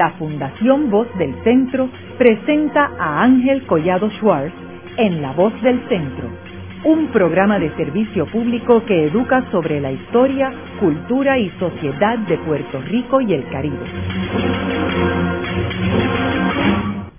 la Fundación Voz del Centro presenta a Ángel Collado Schwartz en La Voz del Centro, un programa de servicio público que educa sobre la historia, cultura y sociedad de Puerto Rico y el Caribe.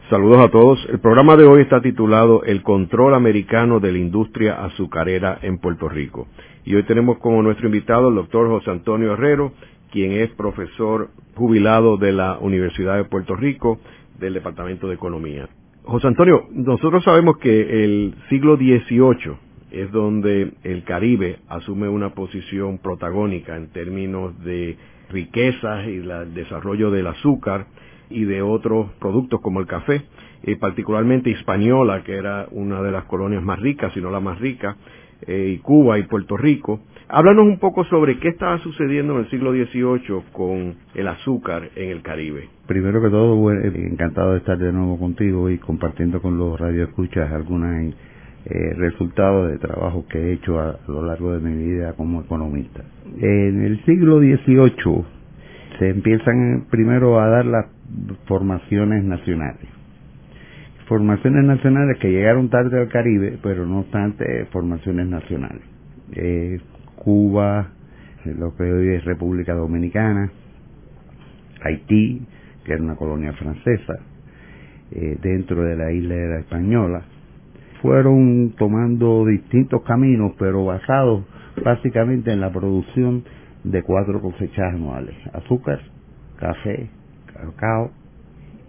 Saludos a todos. El programa de hoy está titulado El control americano de la industria azucarera en Puerto Rico. Y hoy tenemos como nuestro invitado el doctor José Antonio Herrero, quien es profesor jubilado de la Universidad de Puerto Rico del Departamento de Economía. José Antonio, nosotros sabemos que el siglo XVIII es donde el Caribe asume una posición protagónica en términos de riquezas y el desarrollo del azúcar y de otros productos como el café, y particularmente Hispaniola, que era una de las colonias más ricas, si no la más rica, eh, y Cuba y Puerto Rico. Háblanos un poco sobre qué estaba sucediendo en el siglo XVIII con el azúcar en el Caribe. Primero que todo, encantado de estar de nuevo contigo y compartiendo con los radioescuchas algunos eh, resultados de trabajo que he hecho a, lo largo de mi vida como economista. En el siglo XVIII se empiezan primero a dar las formaciones nacionales formaciones nacionales que llegaron tarde al Caribe, pero no obstante formaciones nacionales. Eh, Cuba, lo que hoy es República Dominicana, Haití, que era una colonia francesa, eh, dentro de la isla de la española, fueron tomando distintos caminos, pero basados básicamente en la producción de cuatro cosechas anuales, azúcar, café, cacao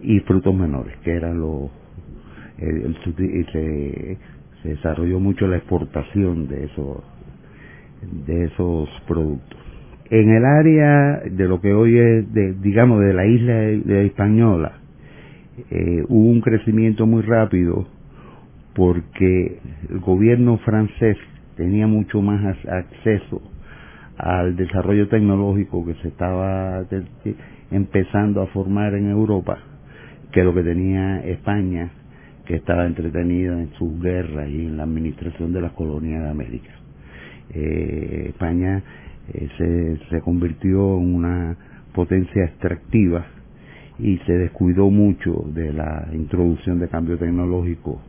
y frutos menores, que eran los el, se, se, desarrolló mucho la exportación de esos de esos productos. En el área de lo que hoy es, de, digamos, de la isla de, Española, eh, hubo un crecimiento muy rápido porque el gobierno francés tenía mucho más acceso al desarrollo tecnológico que se estaba empezando a formar en Europa que lo que tenía España que estaba entretenido en sus guerras y en la administración de las colonias de América. Eh, España eh, se, se convirtió en una potencia extractiva y se descuidó mucho de la introducción de cambio tecnológico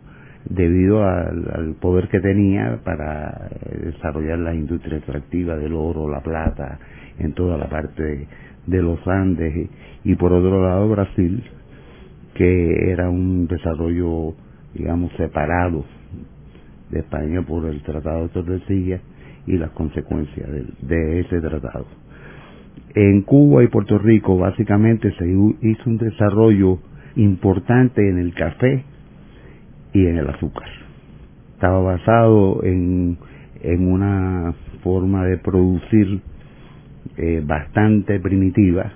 debido al, poder que tenía para eh, desarrollar la industria extractiva del oro, la plata, en toda la parte de los Andes. Y por otro lado Brasil que era un desarrollo, digamos, separado de España por el Tratado de Tordesillas y las consecuencias de, ese tratado. En Cuba y Puerto Rico básicamente se hizo un desarrollo importante en el café y en el azúcar. Estaba basado en, en una forma de producir eh, bastante primitiva,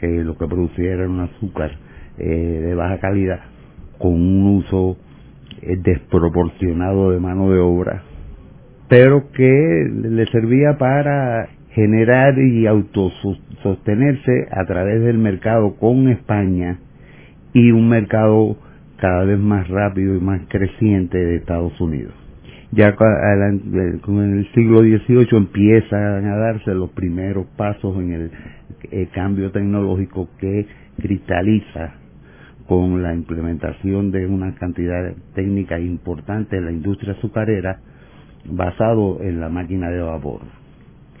que lo que producía era un azúcar eh, de baja calidad, con un uso eh, desproporcionado de mano de obra, pero que le servía para generar y autosostenerse a través del mercado con España y un mercado cada vez más rápido y más creciente de Estados Unidos. Ya en el siglo XVIII empiezan a darse los primeros pasos en el eh, cambio tecnológico que cristaliza con la implementación de una cantidad técnica importante en la industria azucarera basado en la máquina de vapor.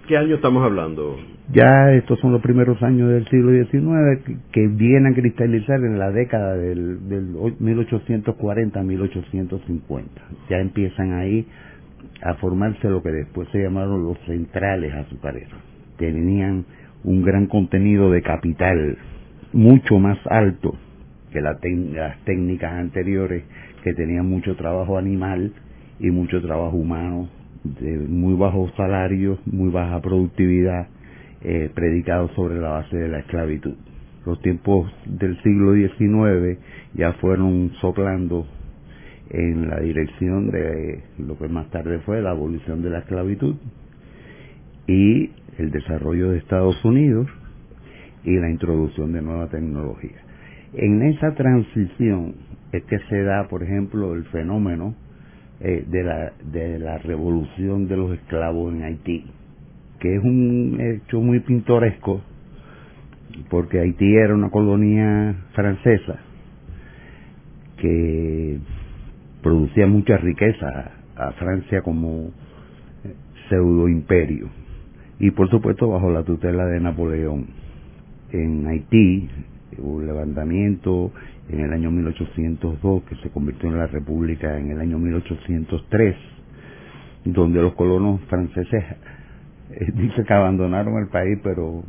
¿Qué año estamos hablando? Ya estos son los primeros años del siglo XIX que, vienen a cristalizar en la década del, del 1840-1850. Ya empiezan ahí a formarse lo que después se llamaron los centrales azucareros. Tenían un gran contenido de capital mucho más alto que las técnicas anteriores que tenían mucho trabajo animal y mucho trabajo humano, de muy bajos salarios, muy baja productividad, eh, predicados sobre la base de la esclavitud. Los tiempos del siglo XIX ya fueron soplando en la dirección de lo que más tarde fue la abolición de la esclavitud y el desarrollo de Estados Unidos y la introducción de nueva tecnología. En esa transición es que se da, por ejemplo, el fenómeno eh, de, la, de la revolución de los esclavos en Haití, que es un hecho muy pintoresco porque Haití era una colonia francesa que producía mucha riqueza a Francia como pseudo imperio y por supuesto bajo la tutela de Napoleón. En Haití hubo un levantamiento en el año 1802 que se convirtió en la República en el año 1803, donde los colonos franceses eh, dice que abandonaron el país, pero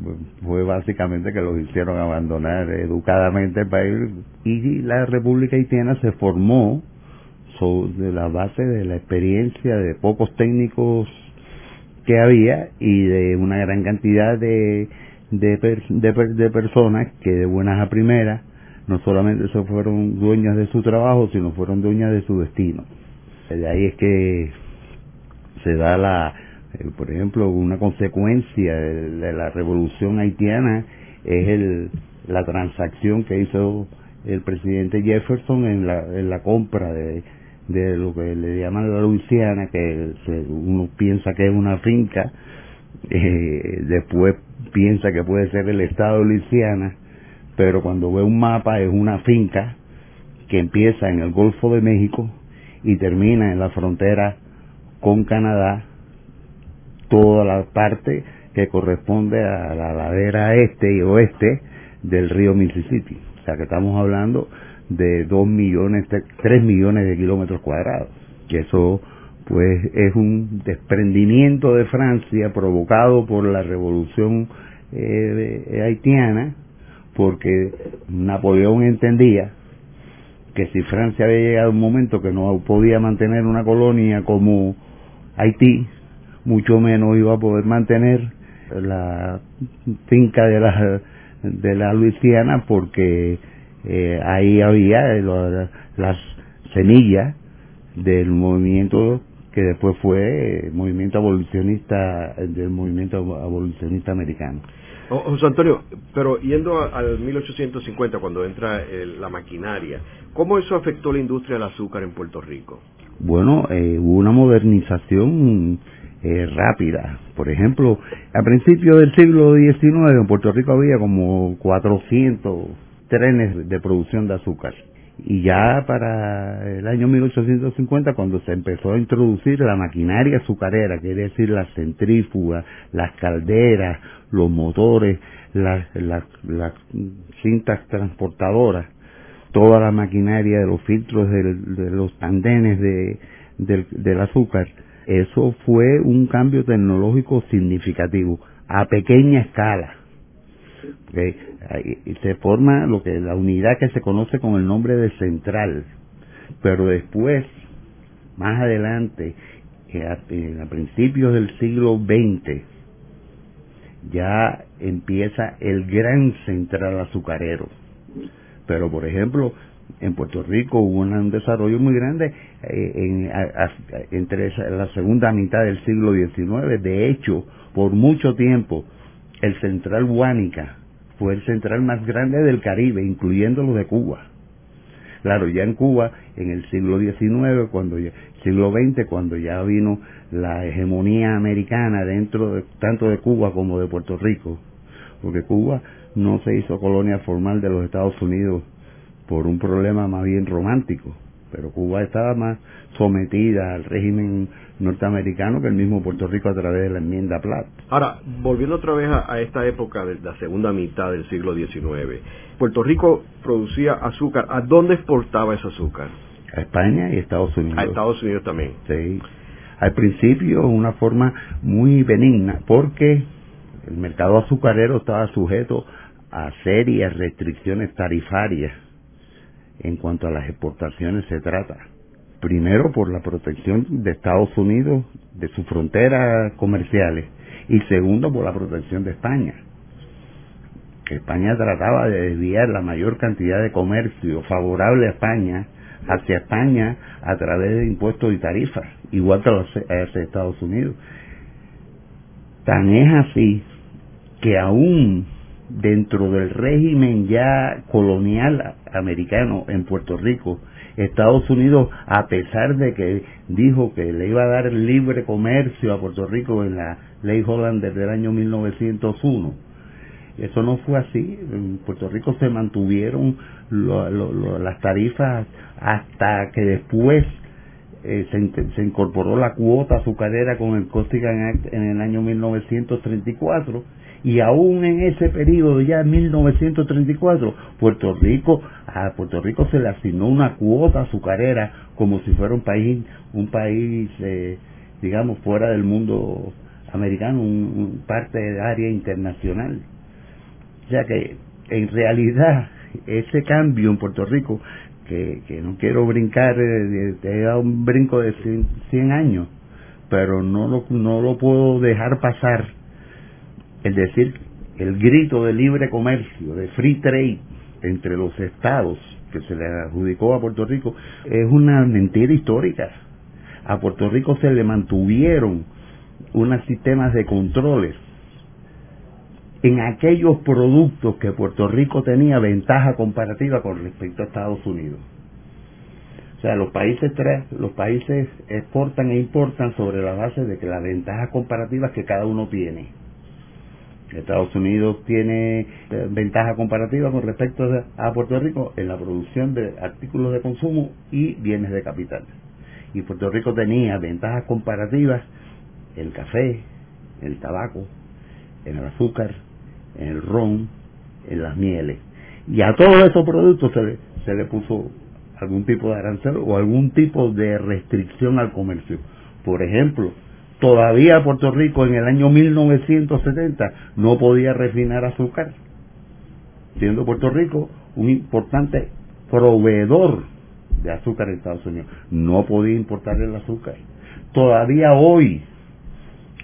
fue básicamente que los hicieron abandonar educadamente el país. Y la República Haitiana se formó sobre la base de la experiencia de pocos técnicos que había y de una gran cantidad de, de, de, personas que de buenas a primeras no solamente se fueron dueñas de su trabajo, sino fueron dueñas de su destino. De ahí es que se da la, eh, por ejemplo, una consecuencia de, la revolución haitiana es el, la transacción que hizo el presidente Jefferson en la, en la compra de, de lo que le llaman la Luisiana, que uno piensa que es una finca, eh, después piensa que puede ser el estado de Luisiana, pero cuando ve un mapa es una finca que empieza en el Golfo de México y termina en la frontera con Canadá, toda la parte que corresponde a la ladera este y oeste del río Mississippi. O sea que estamos hablando de 2 millones, 3 millones de kilómetros cuadrados. Que eso pues es un desprendimiento de Francia provocado por la revolución eh, haitiana, porque Napoleón entendía que si Francia había llegado a un momento que no podía mantener una colonia como Haití, mucho menos iba a poder mantener la finca de la, de la Luisiana porque eh, ahí había eh, las semillas del movimiento que después fue el movimiento abolicionista del movimiento abolicionista americano. José Antonio, pero yendo al 1850 cuando entra la maquinaria, ¿cómo eso afectó la industria del azúcar en Puerto Rico? Bueno, eh, hubo una modernización rápida. Por ejemplo, a principios del siglo XIX en Puerto Rico había como 400 trenes de producción de azúcar. Y ya para el año 1850, cuando se empezó a introducir la maquinaria azucarera, quiere decir las centrífugas, las calderas, los motores, las, cintas transportadoras, toda la maquinaria de los filtros de, los andenes de, del azúcar, eso fue un cambio tecnológico significativo a pequeña escala se forma lo que la unidad que se conoce con el nombre de central, pero después, más adelante, a, principios del siglo XX, ya empieza el gran central azucarero. Pero, por ejemplo, en Puerto Rico hubo un desarrollo muy grande eh, entre la segunda mitad del siglo XIX. De hecho, por mucho tiempo, el central Huánica fue el central más grande del Caribe, incluyendo lo de Cuba. Claro, ya en Cuba, en el siglo XIX, cuando ya, siglo XX, cuando ya vino la hegemonía americana dentro de, tanto de Cuba como de Puerto Rico, porque Cuba no se hizo colonia formal de los Estados Unidos por un problema más bien romántico, pero Cuba estaba más sometida al régimen norteamericano que el mismo Puerto Rico a través de la enmienda Platt. Ahora, volviendo otra vez a, esta época de la segunda mitad del siglo XIX, Puerto Rico producía azúcar. ¿A dónde exportaba ese azúcar? A España y Estados Unidos. A Estados Unidos también. Sí. Al principio una forma muy benigna porque el mercado azucarero estaba sujeto a serias restricciones tarifarias en cuanto a las exportaciones se trata primero por la protección de Estados Unidos, de sus fronteras comerciales, y segundo por la protección de España. España trataba de desviar la mayor cantidad de comercio favorable a España hacia España a través de impuestos y tarifas, igual que hacia Estados Unidos. Tan es así que aún dentro del régimen ya colonial americano en Puerto Rico, Estados Unidos, a pesar de que dijo que le iba a dar libre comercio a Puerto Rico en la ley Holland del año 1901, Eso no fue así. En Puerto Rico se mantuvieron las tarifas hasta que después eh, se, incorporó la cuota azucarera con el Costigan Act en el año 1934 y aún en ese periodo ya en 1934 Puerto Rico a Puerto Rico se le asignó una cuota azucarera como si fuera un país un país eh, digamos fuera del mundo americano un, parte del área internacional. O sea que en realidad ese cambio en Puerto Rico que, que no quiero brincar eh, he dado un brinco de 100, años pero no lo, no lo puedo dejar pasar es decir el grito de libre comercio de free trade entre los estados que se le adjudicó a Puerto Rico es una mentira histórica. A Puerto Rico se le mantuvieron unos sistemas de controles en aquellos productos que Puerto Rico tenía ventaja comparativa con respecto a Estados Unidos. O sea, los países los países exportan e importan sobre la base de que las ventajas comparativas que cada uno tiene. Estados Unidos tiene eh, ventaja comparativa con respecto a Puerto Rico en la producción de artículos de consumo y bienes de capital. Y Puerto Rico tenía ventajas comparativas el café, el tabaco, en el azúcar, en el ron, en las mieles. Y a todos esos productos se le, se le puso algún tipo de arancel o algún tipo de restricción al comercio. Por ejemplo, todavía Puerto Rico en el año 1970 no podía refinar azúcar, siendo Puerto Rico un importante proveedor de azúcar en Estados Unidos. No podía importar el azúcar. Todavía hoy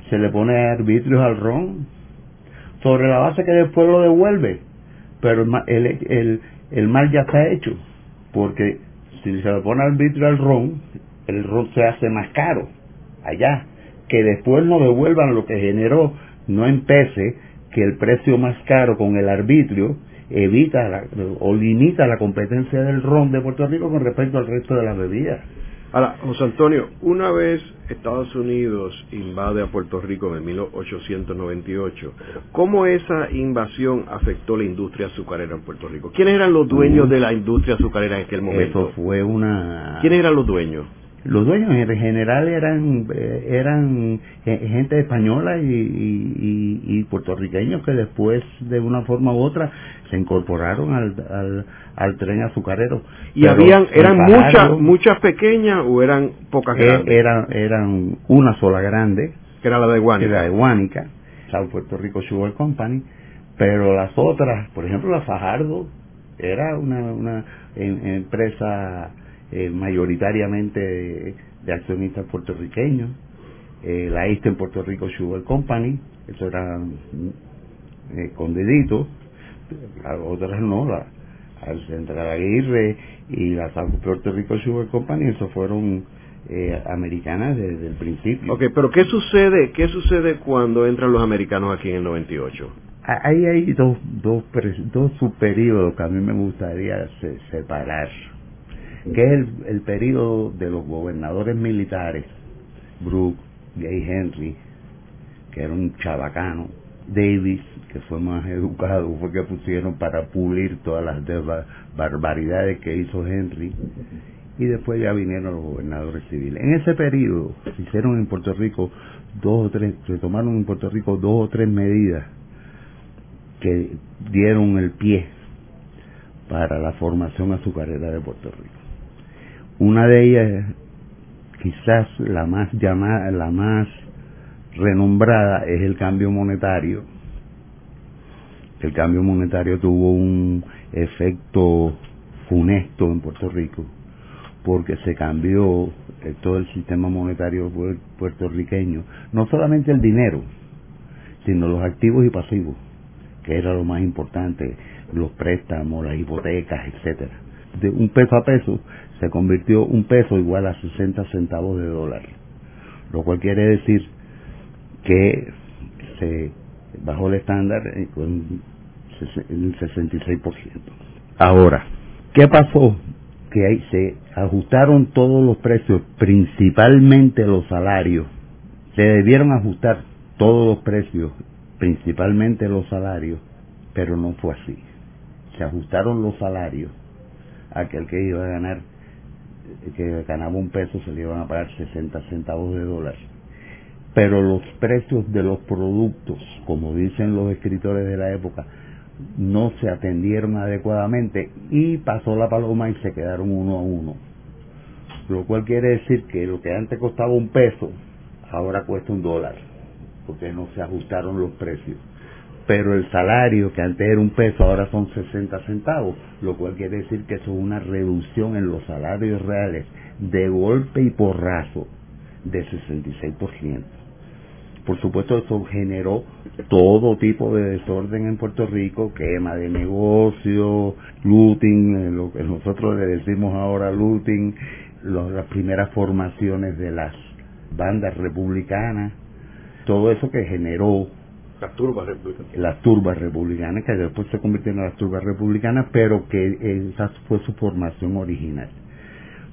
se le pone arbitrios al ron sobre la base que después lo devuelve, pero el, el, el mal ya está hecho, porque si se le pone arbitrio al ron, el ron se hace más caro allá que después no devuelvan lo que generó, no empece que el precio más caro con el arbitrio evita o limita la competencia del ron de Puerto Rico con respecto al resto de las bebidas. Ahora, José Antonio, una vez Estados Unidos invade a Puerto Rico en 1898, ¿cómo esa invasión afectó la industria azucarera en Puerto Rico? ¿Quiénes eran los dueños de la industria azucarera en aquel momento? Eso fue una... ¿Quiénes eran los dueños? Los dueños en general eran eh, eran gente española y, puertorriqueños que después de una forma u otra se incorporaron al, al, tren azucarero. Y habían eran muchas muchas pequeñas o eran pocas eh, grandes eran eran una sola grande que era la de Guánica. la de Guánica South Puerto Rico Sugar Company pero las otras por ejemplo la Fajardo era una, una empresa eh, mayoritariamente de, accionistas puertorriqueños, eh, la Eastern Puerto Rico Sugar Company, eso era eh, con dedito, otras no, la, Central Aguirre y la South Puerto Rico Sugar Company, eso fueron eh, americanas desde el principio. Ok, pero ¿qué sucede, qué sucede cuando entran los americanos aquí en el 98? Ahí hay dos, dos, dos subperiodos que a mí me gustaría separar que es el, periodo de los gobernadores militares, Brooke, Gay Henry, que era un chabacano, Davis, que fue más educado, fue que pusieron para pulir todas las barbaridades que hizo Henry, y después ya vinieron los gobernadores civiles. En ese periodo se hicieron en Puerto Rico dos o tres, se tomaron en Puerto Rico dos o tres medidas que dieron el pie para la formación azucarera de Puerto Rico. Una de ellas, quizás la más llamada, la más renombrada, es el cambio monetario. El cambio monetario tuvo un efecto funesto en Puerto Rico, porque se cambió eh, todo el sistema monetario puertorriqueño, no solamente el dinero, sino los activos y pasivos, que era lo más importante, los préstamos, las hipotecas, etcétera. De un peso a peso se convirtió un peso igual a 60 centavos de dólar, lo cual quiere decir que se bajó el estándar con un 66%. Ahora, ¿qué pasó? Que ahí se ajustaron todos los precios, principalmente los salarios. Se debieron ajustar todos los precios, principalmente los salarios, pero no fue así. Se ajustaron los salarios, aquel que iba a ganar, que ganaba un peso se le iban a pagar 60 centavos de dólar. Pero los precios de los productos, como dicen los escritores de la época, no se atendieron adecuadamente y pasó la paloma y se quedaron uno a uno. Lo cual quiere decir que lo que antes costaba un peso, ahora cuesta un dólar, porque no se ajustaron los precios. Pero el salario, que antes era un peso, ahora son 60 centavos, lo cual quiere decir que eso es una reducción en los salarios reales de golpe y porrazo de 66%. Por supuesto, eso generó todo tipo de desorden en Puerto Rico, quema de negocios, looting, eh, lo que nosotros le decimos ahora looting, las primeras formaciones de las bandas republicanas, todo eso que generó las turbas republicanas. Las turbas republicanas, que después se convirtieron en las turbas republicanas, pero que esa fue su formación original.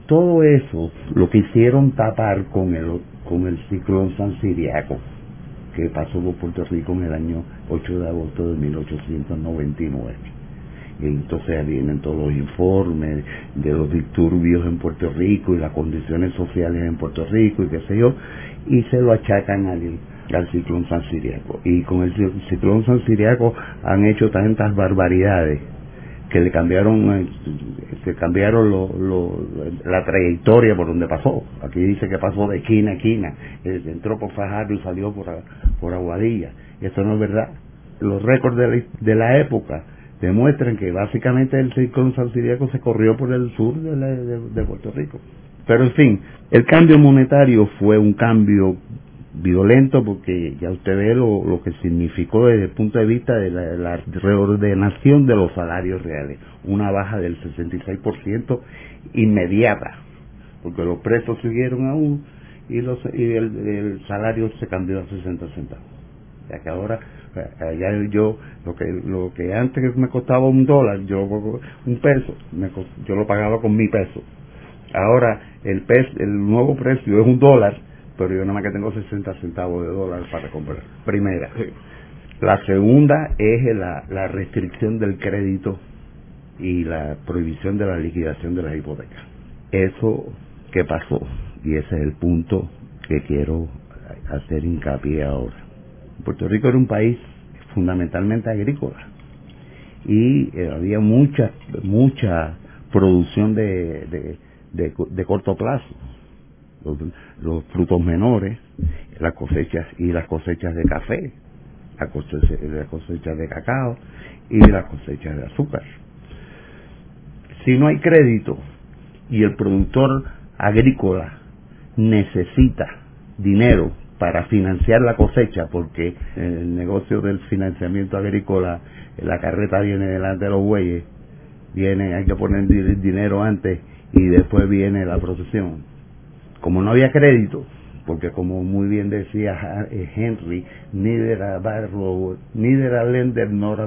Todo eso lo quisieron tapar con el, con el ciclón San Siriaco, que pasó por Puerto Rico en el año 8 de agosto de 1899. Y entonces vienen todos los informes de los disturbios en Puerto Rico y las condiciones sociales en Puerto Rico y qué sé yo, y se lo achacan al, al ciclón San Siriaco. Y con el ciclón San Siriaco han hecho tantas barbaridades que le cambiaron eh, que cambiaron la trayectoria por donde pasó. Aquí dice que pasó de esquina a esquina, eh, entró por Fajardo y salió por, por Aguadilla. Eso no es verdad. Los récords de la, la época demuestran que básicamente el ciclón San Siriaco se corrió por el sur de, de Puerto Rico. Pero en fin, el cambio monetario fue un cambio violento porque ya usted ve lo, lo, que significó desde el punto de vista de la, reordenación de los salarios reales, una baja del 66% inmediata, porque los precios siguieron aún y, los, y el, salario se cambió a 60 centavos. Ya que ahora, allá yo, lo que, lo que antes me costaba un dólar, yo un peso, yo lo pagaba con mi peso. Ahora el, peso, el nuevo precio es un dólar pero yo nada más que tengo 60 centavos de dólar para comprar. Primera. La segunda es la, la restricción del crédito y la prohibición de la liquidación de las hipotecas. Eso que pasó, y ese es el punto que quiero hacer hincapié ahora. Puerto Rico era un país fundamentalmente agrícola y eh, había mucha mucha producción de, de corto plazo los, frutos menores, las cosechas y las cosechas de café, las cosechas, de cacao y las cosechas de azúcar. Si no hay crédito y el productor agrícola necesita dinero para financiar la cosecha, porque el negocio del financiamiento agrícola, la carreta viene delante de los bueyes, viene, hay que poner dinero antes y después viene la procesión como no había crédito, porque como muy bien decía eh, Henry, neither a, borrower, neither a lender nor.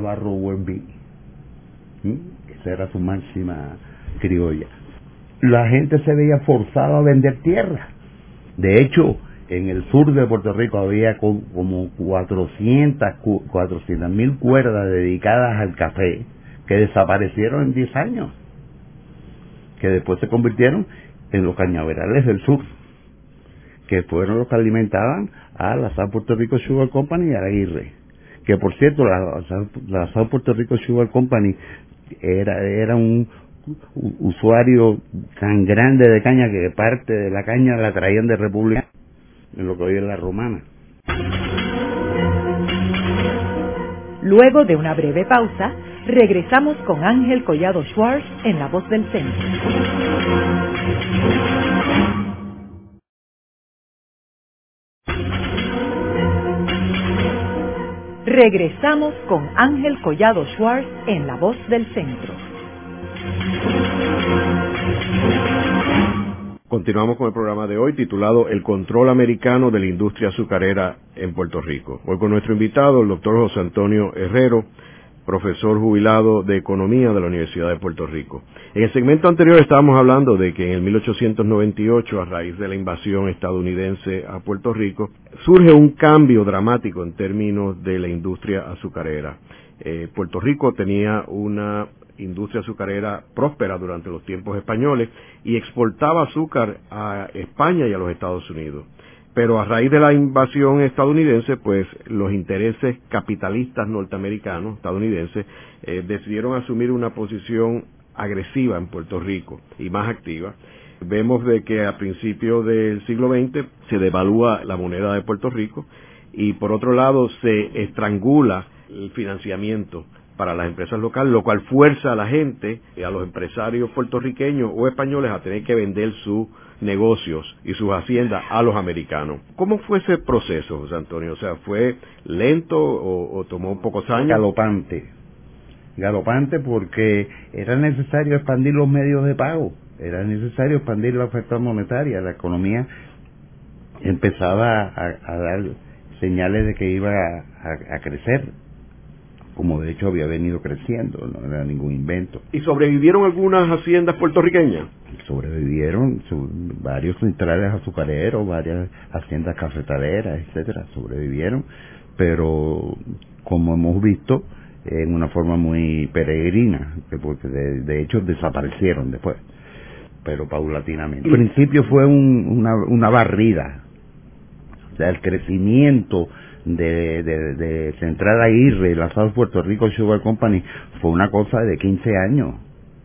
¿Mm? Esa era su máxima criolla. La gente se veía forzada a vender tierra. De hecho, en el sur de Puerto Rico había como 400 mil cuerdas dedicadas al café que desaparecieron en 10 años, que después se convirtieron en los cañaverales del sur, que fueron los que alimentaban a la San Puerto Rico Sugar Company y a la Aguirre. Que por cierto, la, la San Puerto Rico Sugar Company era, era un usuario tan grande de caña que parte de la caña la traían de República, en lo que hoy es la romana. Luego de una breve pausa, regresamos con Ángel Collado Schwartz en La Voz del Centro. Regresamos con Ángel Collado Schwartz en La Voz del Centro. Continuamos con el programa de hoy titulado El control americano de la industria azucarera en Puerto Rico. Hoy con nuestro invitado, el doctor José Antonio Herrero, profesor jubilado de Economía de la Universidad de Puerto Rico. En el segmento anterior estábamos hablando de que en el 1898, a raíz de la invasión estadounidense a Puerto Rico, surge un cambio dramático en términos de la industria azucarera. Eh, Puerto Rico tenía una industria azucarera próspera durante los tiempos españoles y exportaba azúcar a España y a los Estados Unidos. Pero a raíz de la invasión estadounidense, pues los intereses capitalistas norteamericanos, estadounidenses, eh, decidieron asumir una posición agresiva en Puerto Rico y más activa. Vemos de que a principios del siglo XX se devalúa la moneda de Puerto Rico y por otro lado se estrangula el financiamiento para las empresas locales, lo cual fuerza a la gente, a los empresarios puertorriqueños o españoles a tener que vender sus negocios y sus haciendas a los americanos. ¿Cómo fue ese proceso, José Antonio? O sea, ¿fue lento o, tomó pocos años? Galopante. Galopante porque era necesario expandir los medios de pago, era necesario expandir la oferta monetaria, la economía empezaba a, dar señales de que iba a crecer como de hecho había venido creciendo, no era ningún invento. ¿Y sobrevivieron algunas haciendas puertorriqueñas? Sobrevivieron varios centrales azucareros, varias haciendas cafetaleras, etcétera, sobrevivieron, pero como hemos visto, en una forma muy peregrina, porque de, hecho desaparecieron después, pero paulatinamente. Al principio fue una, una barrida, o sea, el crecimiento de, de, de Central Aguirre, Puerto Rico Sugar Company, fue una cosa de 15 años.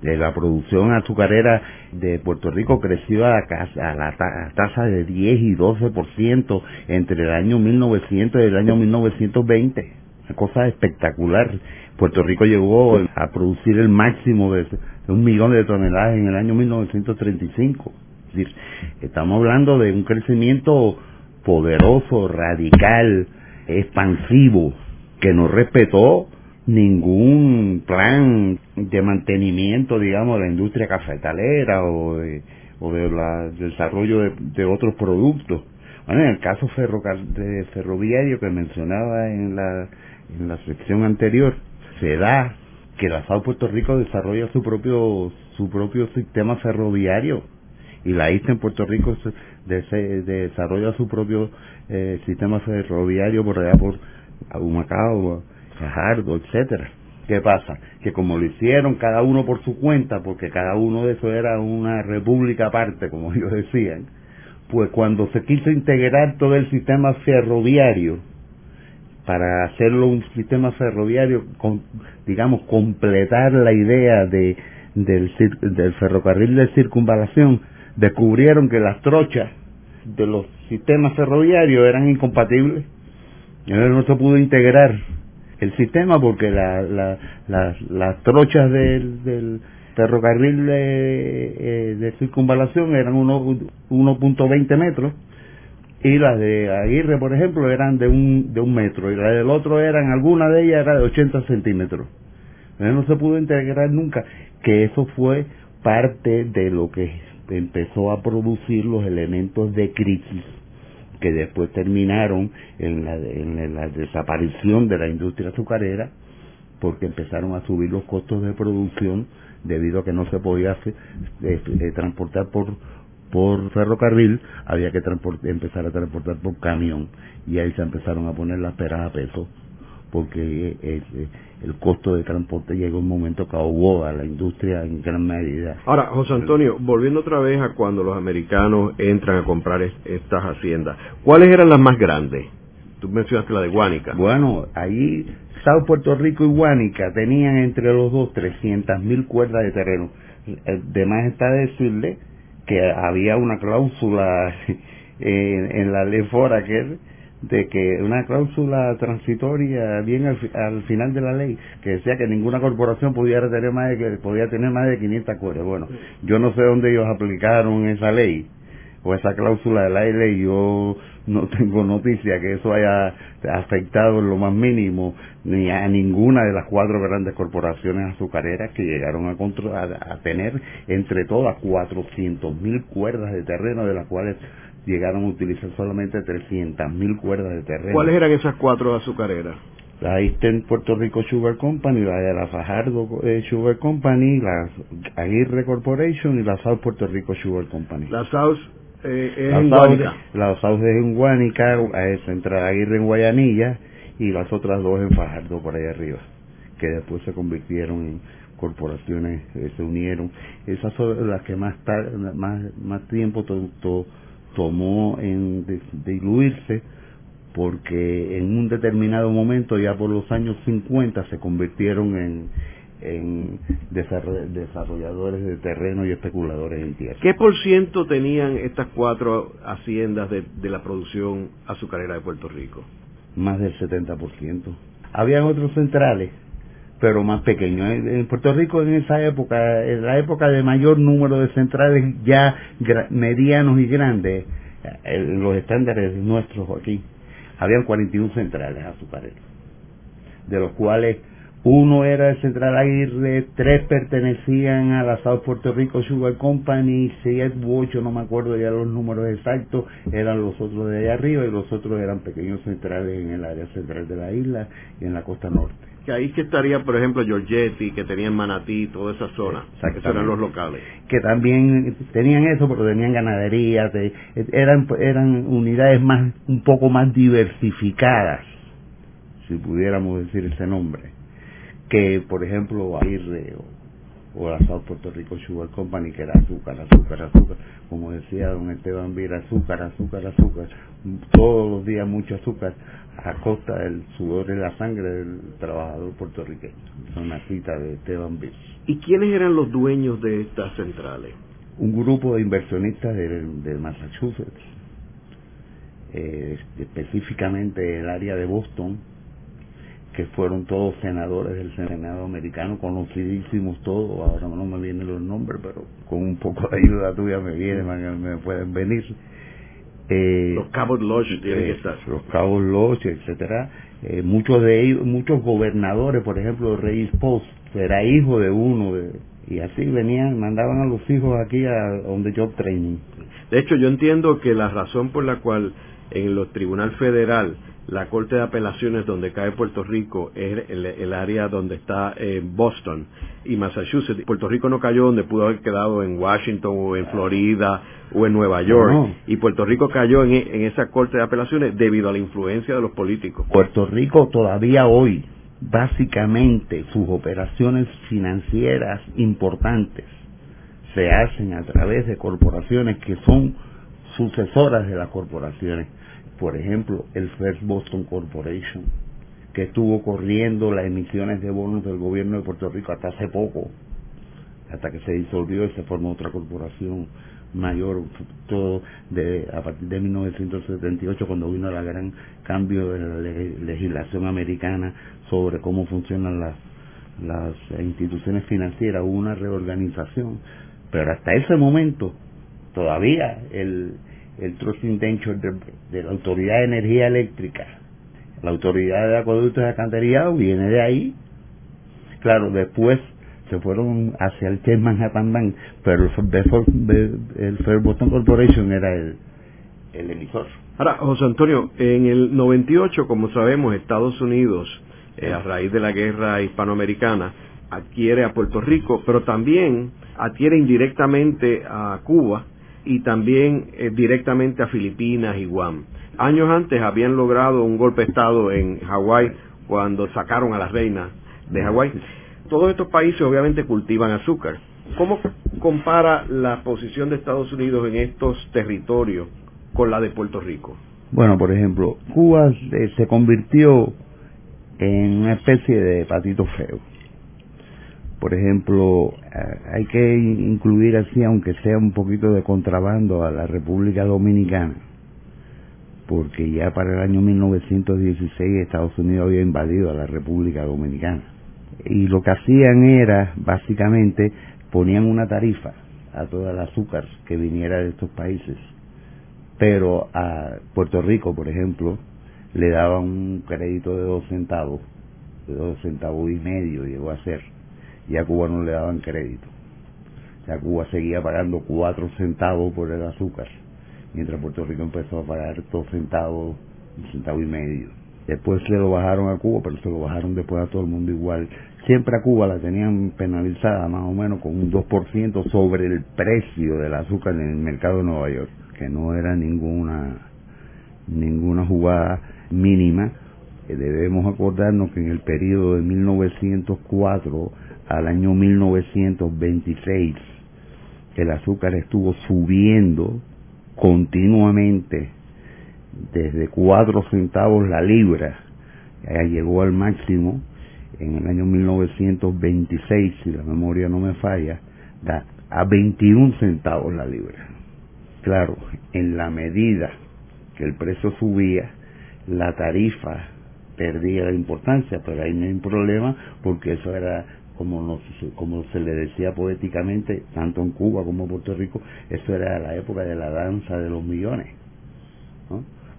De la producción azucarera de Puerto Rico creció a, a la tasa de 10 y 12% entre el año 1900 y el año 1920. Una cosa espectacular. Puerto Rico llegó a producir el máximo de, un millón de toneladas en el año 1935. Es decir, estamos hablando de un crecimiento poderoso, radical, expansivo que no respetó ningún plan de mantenimiento, digamos, de la industria cafetalera o de, o de la, desarrollo de, otros productos. Bueno, en el caso de ferroviario que mencionaba en la, en la sección anterior, se da que la SAO Puerto Rico desarrolla su propio su propio sistema ferroviario y la isla en Puerto Rico desarrolla su propio eh, sistema ferroviario por allá por Humacao, Fajardo, etcétera. ¿Qué pasa? Que como lo hicieron cada uno por su cuenta, porque cada uno de esos era una república aparte, como ellos decían, pues cuando se quiso integrar todo el sistema ferroviario, para hacerlo un sistema ferroviario, con, digamos, completar la idea de, del, del ferrocarril de circunvalación, descubrieron que las trochas de los sistemas ferroviarios eran incompatibles. No se pudo integrar el sistema porque la, la, las trochas del, del ferrocarril de, eh, circunvalación eran 1.20 metros y las de Aguirre, por ejemplo, eran de un, de un metro y las del otro eran, alguna de ellas era de 80 centímetros. no se pudo integrar nunca, que eso fue parte de lo que empezó a producir los elementos de crisis que después terminaron en la, en la desaparición de la industria azucarera porque empezaron a subir los costos de producción debido a que no se podía eh, eh, transportar por por ferrocarril, había que empezar a transportar por camión. Y ahí se empezaron a poner las peras a peso porque eh, el costo de transporte llegó un momento que ahogó a la industria en gran medida. Ahora, José Antonio, volviendo otra vez a cuando los americanos entran a comprar estas haciendas, ¿cuáles eran las más grandes? Tú mencionaste la de Guánica. Bueno, ahí South Puerto Rico y Guánica tenían entre los dos 300 mil cuerdas de terreno. Además está decirle que había una cláusula en, en la ley Fora que de que una cláusula transitoria bien al, final de la ley que decía que ninguna corporación pudiera tener más de que podía tener más de 500 cuerdas. Bueno, yo no sé dónde ellos aplicaron esa ley o esa cláusula de la ley, yo no tengo noticia que eso haya afectado en lo más mínimo ni a ninguna de las cuatro grandes corporaciones azucareras que llegaron a, a, a tener entre todas 400 mil cuerdas de terreno de las cuales llegaron a utilizar solamente 300.000 cuerdas de terreno. ¿Cuáles eran esas cuatro azucareras? La Eastern Puerto Rico Sugar Company, la de la Fajardo eh, Sugar Company, la Aguirre Corporation y la South Puerto Rico Sugar Company. La South eh, es en Guanica. La South es en Guanica, es entre Aguirre en Guayanilla y las otras dos en Fajardo por ahí arriba. que después se convirtieron en corporaciones, eh, se unieron. Esas son las que más, más, más tiempo tomó en diluirse porque en un determinado momento, ya por los años 50, se convirtieron en, en desarrolladores de terreno y especuladores en tierra. ¿Qué por ciento tenían estas cuatro haciendas de, la producción azucarera de Puerto Rico? Más del 70%. Habían otros centrales, pero más pequeños. En Puerto Rico en esa época, en la época de mayor número de centrales ya medianos y grandes, eh, los estándares nuestros aquí, habían 41 centrales azucareras, de los cuales uno era el Central Aguirre, tres pertenecían a la South Puerto Rico Sugar Company, siete u ocho, no me acuerdo ya los números exactos, eran los otros de allá arriba y los otros eran pequeños centrales en el área central de la isla y en la costa norte. Que ahí que estaría, por ejemplo, Giorgetti, que tenían Manatí, toda esa zona. que eran los locales. Que también tenían eso, pero tenían ganadería, eran, eran unidades más, un poco más diversificadas, si pudiéramos decir ese nombre que por ejemplo Aguirre o, o la South Puerto Rico Sugar Company que era azúcar, azúcar, azúcar, como decía don Esteban Vira, azúcar, azúcar, azúcar, todos los días mucho azúcar a costa del sudor y la sangre del trabajador puertorriqueño. Son una cita de Esteban Vira. ¿Y quiénes eran los dueños de estas centrales? Un grupo de inversionistas de, Massachusetts, eh, específicamente el área de Boston, que fueron todos senadores del Senado americano, conocidísimos todos, ahora no me vienen los nombres, pero con un poco de ayuda tuya me vienen, me pueden venir. Eh, los Cabot Lodge tienen que eh, estar. Los Cabot Lodge, etcétera. Eh, muchos de ellos, muchos gobernadores, por ejemplo, Reyes Post, era hijo de uno, de, y así venían, mandaban a los hijos aquí a donde job training. De hecho, yo entiendo que la razón por la cual en los tribunal federal la Corte de Apelaciones donde cae Puerto Rico es el, área donde está eh, Boston y Massachusetts. Puerto Rico no cayó donde pudo haber quedado en Washington o en Florida o en Nueva York. Y Puerto Rico cayó en, en esa Corte de Apelaciones debido a la influencia de los políticos. Puerto Rico todavía hoy, básicamente, sus operaciones financieras importantes se hacen a través de corporaciones que son sucesoras de las corporaciones por ejemplo, el First Boston Corporation, que estuvo corriendo las emisiones de bonos del gobierno de Puerto Rico hasta hace poco, hasta que se disolvió y se formó otra corporación mayor, todo de, a partir de 1978, cuando vino el gran cambio de la legislación americana sobre cómo funcionan las, las instituciones financieras, hubo una reorganización, pero hasta ese momento todavía el, el Trust Indenture de, la Autoridad de Energía Eléctrica, la Autoridad de Acueductos y Alcantarillado viene de ahí. Claro, después se fueron hacia el Chase Manhattan Bank, pero el, el Fair Boston Corporation era el, el emisor. Ahora, José Antonio, en el 98, como sabemos, Estados Unidos, eh, a raíz de la guerra hispanoamericana, adquiere a Puerto Rico, pero también adquiere indirectamente a Cuba, y también eh, directamente a Filipinas y Guam. Años antes habían logrado un golpe de Estado en Hawái cuando sacaron a la reina de Hawái. Todos estos países obviamente cultivan azúcar. ¿Cómo compara la posición de Estados Unidos en estos territorios con la de Puerto Rico? Bueno, por ejemplo, Cuba se convirtió en una especie de patito feo por ejemplo, eh, hay que incluir así, aunque sea un poquito de contrabando, a la República Dominicana, porque ya para el año 1916 Estados Unidos había invadido a la República Dominicana. Y lo que hacían era, básicamente, ponían una tarifa a todo el azúcar que viniera de estos países. Pero a Puerto Rico, por ejemplo, le daban un crédito de dos centavos, de dos centavos y medio llegó a ser y a Cuba no le daban crédito. Ya Cuba seguía pagando cuatro centavos por el azúcar, mientras Puerto Rico empezó a pagar dos centavos, un centavo y medio. Después se lo bajaron a Cuba, pero se lo bajaron después a todo el mundo igual. Siempre a Cuba la tenían penalizada más o menos con un 2% sobre el precio del azúcar en el mercado de Nueva York, que no era ninguna, ninguna jugada mínima, debemos acordarnos que en el periodo de 1904 al año 1926 el azúcar estuvo subiendo continuamente desde 4 centavos la libra, llegó al máximo en el año 1926, si la memoria no me falla, a 21 centavos la libra. Claro, en la medida que el precio subía, la tarifa perdía la importancia, pero ahí no hay problema porque eso era como, como se le decía poéticamente, tanto en Cuba como en Puerto Rico, eso era la época de la danza de los millones.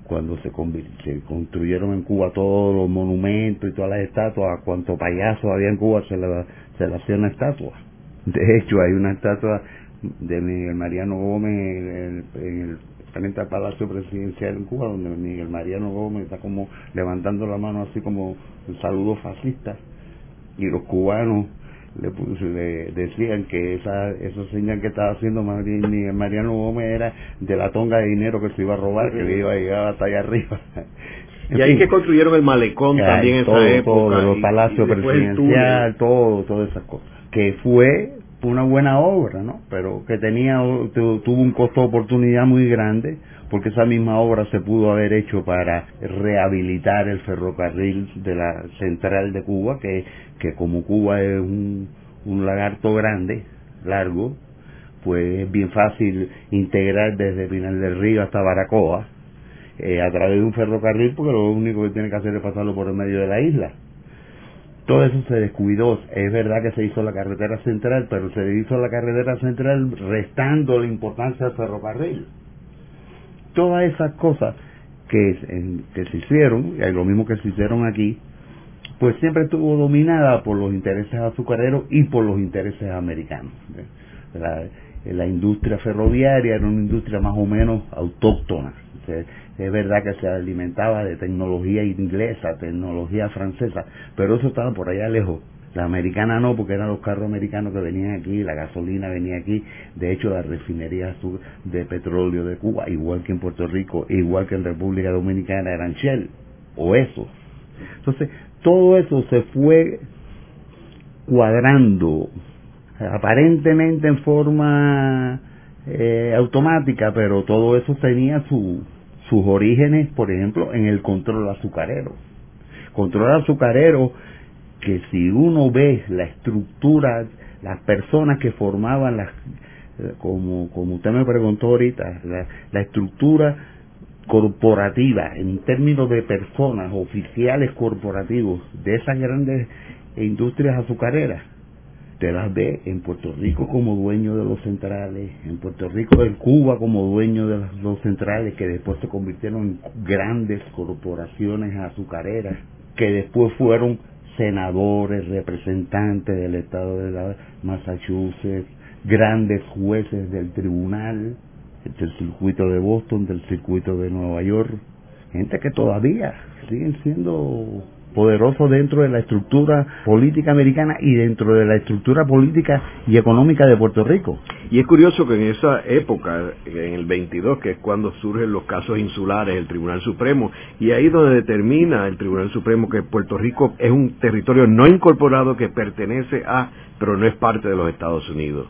Cuando se, construyeron en Cuba todos los monumentos y todas las estatuas, a cuanto payaso había en Cuba se le, se le hacía estatua. De hecho, hay una estatua de Miguel Mariano Gómez en el, frente al Palacio Presidencial en Cuba, donde Miguel Mariano Gómez está como levantando la mano así como un saludo fascista, y los cubanos le, decían que esa, esa señal que estaba haciendo Mariano Gómez era de la tonga de dinero que se iba a robar, que le iba a llegar hasta allá arriba. y ahí que construyeron el malecón también en esa época. Todo, los palacios presidenciales, todo, todas esas cosas. Que fue una buena obra, ¿no? Pero que tenía, tuvo un costo de oportunidad muy grande, porque esa misma obra se pudo haber hecho para rehabilitar el ferrocarril de la central de Cuba, que, como Cuba es un, un lagarto grande, largo, pues es bien fácil integrar desde Pinal del Río hasta Baracoa, eh, a través de un ferrocarril, porque lo único que tiene que hacer es pasarlo por el medio de la isla todo eso se descuidó. Es verdad que se hizo la carretera central, pero se hizo la carretera central restando la importancia del ferrocarril. Todas esas cosas que, que se hicieron, y lo mismo que se hicieron aquí, pues siempre estuvo dominada por los intereses azucareros y por los intereses americanos. La, la industria ferroviaria era una industria más o menos autóctona es verdad que se alimentaba de tecnología inglesa, tecnología francesa, pero eso estaba por allá lejos. La americana no, porque eran los carros americanos que venían aquí, la gasolina venía aquí, de hecho la refinería de petróleo de Cuba, igual que en Puerto Rico, igual que en República Dominicana, eran Shell, o eso. Entonces, todo eso se fue cuadrando, aparentemente en forma eh, automática, pero todo eso tenía su, sus orígenes, por ejemplo, en el control azucarero. Control azucarero que si uno ve la estructura, las personas que formaban las, como, como usted me preguntó ahorita, la, estructura corporativa en términos de personas, oficiales corporativos de esas grandes industrias azucareras, te las ve en Puerto Rico como dueño de los centrales, en Puerto Rico, en Cuba como dueño de las dos centrales, que después se convirtieron en grandes corporaciones azucareras, que después fueron senadores, representantes del estado de Massachusetts, grandes jueces del tribunal, del circuito de Boston, del circuito de Nueva York, gente que todavía siguen siendo poderoso dentro de la estructura política americana y dentro de la estructura política y económica de Puerto Rico. Y es curioso que en esa época, en el 22, que es cuando surgen los casos insulares, el Tribunal Supremo, y ahí donde determina el Tribunal Supremo que Puerto Rico es un territorio no incorporado que pertenece a, pero no es parte de los Estados Unidos.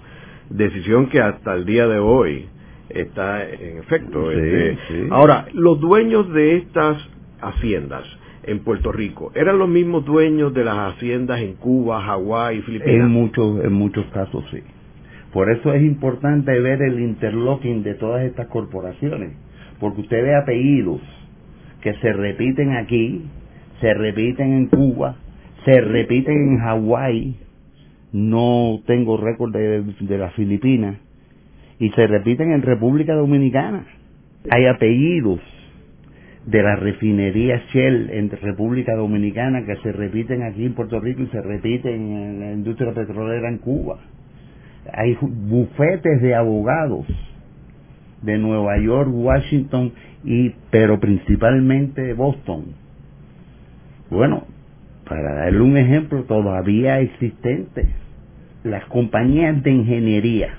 Decisión que hasta el día de hoy está en efecto. Este, ahora, los dueños de estas haciendas, en Puerto Rico. ¿Eran los mismos dueños de las haciendas en Cuba, Hawái Filipinas? En muchos, en muchos casos sí. Por eso es importante ver el interlocking de todas estas corporaciones, porque usted ve apellidos que se repiten aquí, se repiten en Cuba, se repiten en Hawái, no tengo récord de, de las Filipinas, y se repiten en República Dominicana. Hay apellidos de la refinería Shell en República Dominicana que se repiten aquí en Puerto Rico y se repiten en la industria petrolera en Cuba. Hay bufetes de abogados de Nueva York, Washington y pero principalmente Boston. Bueno, para darle un ejemplo todavía existente, las compañías de ingeniería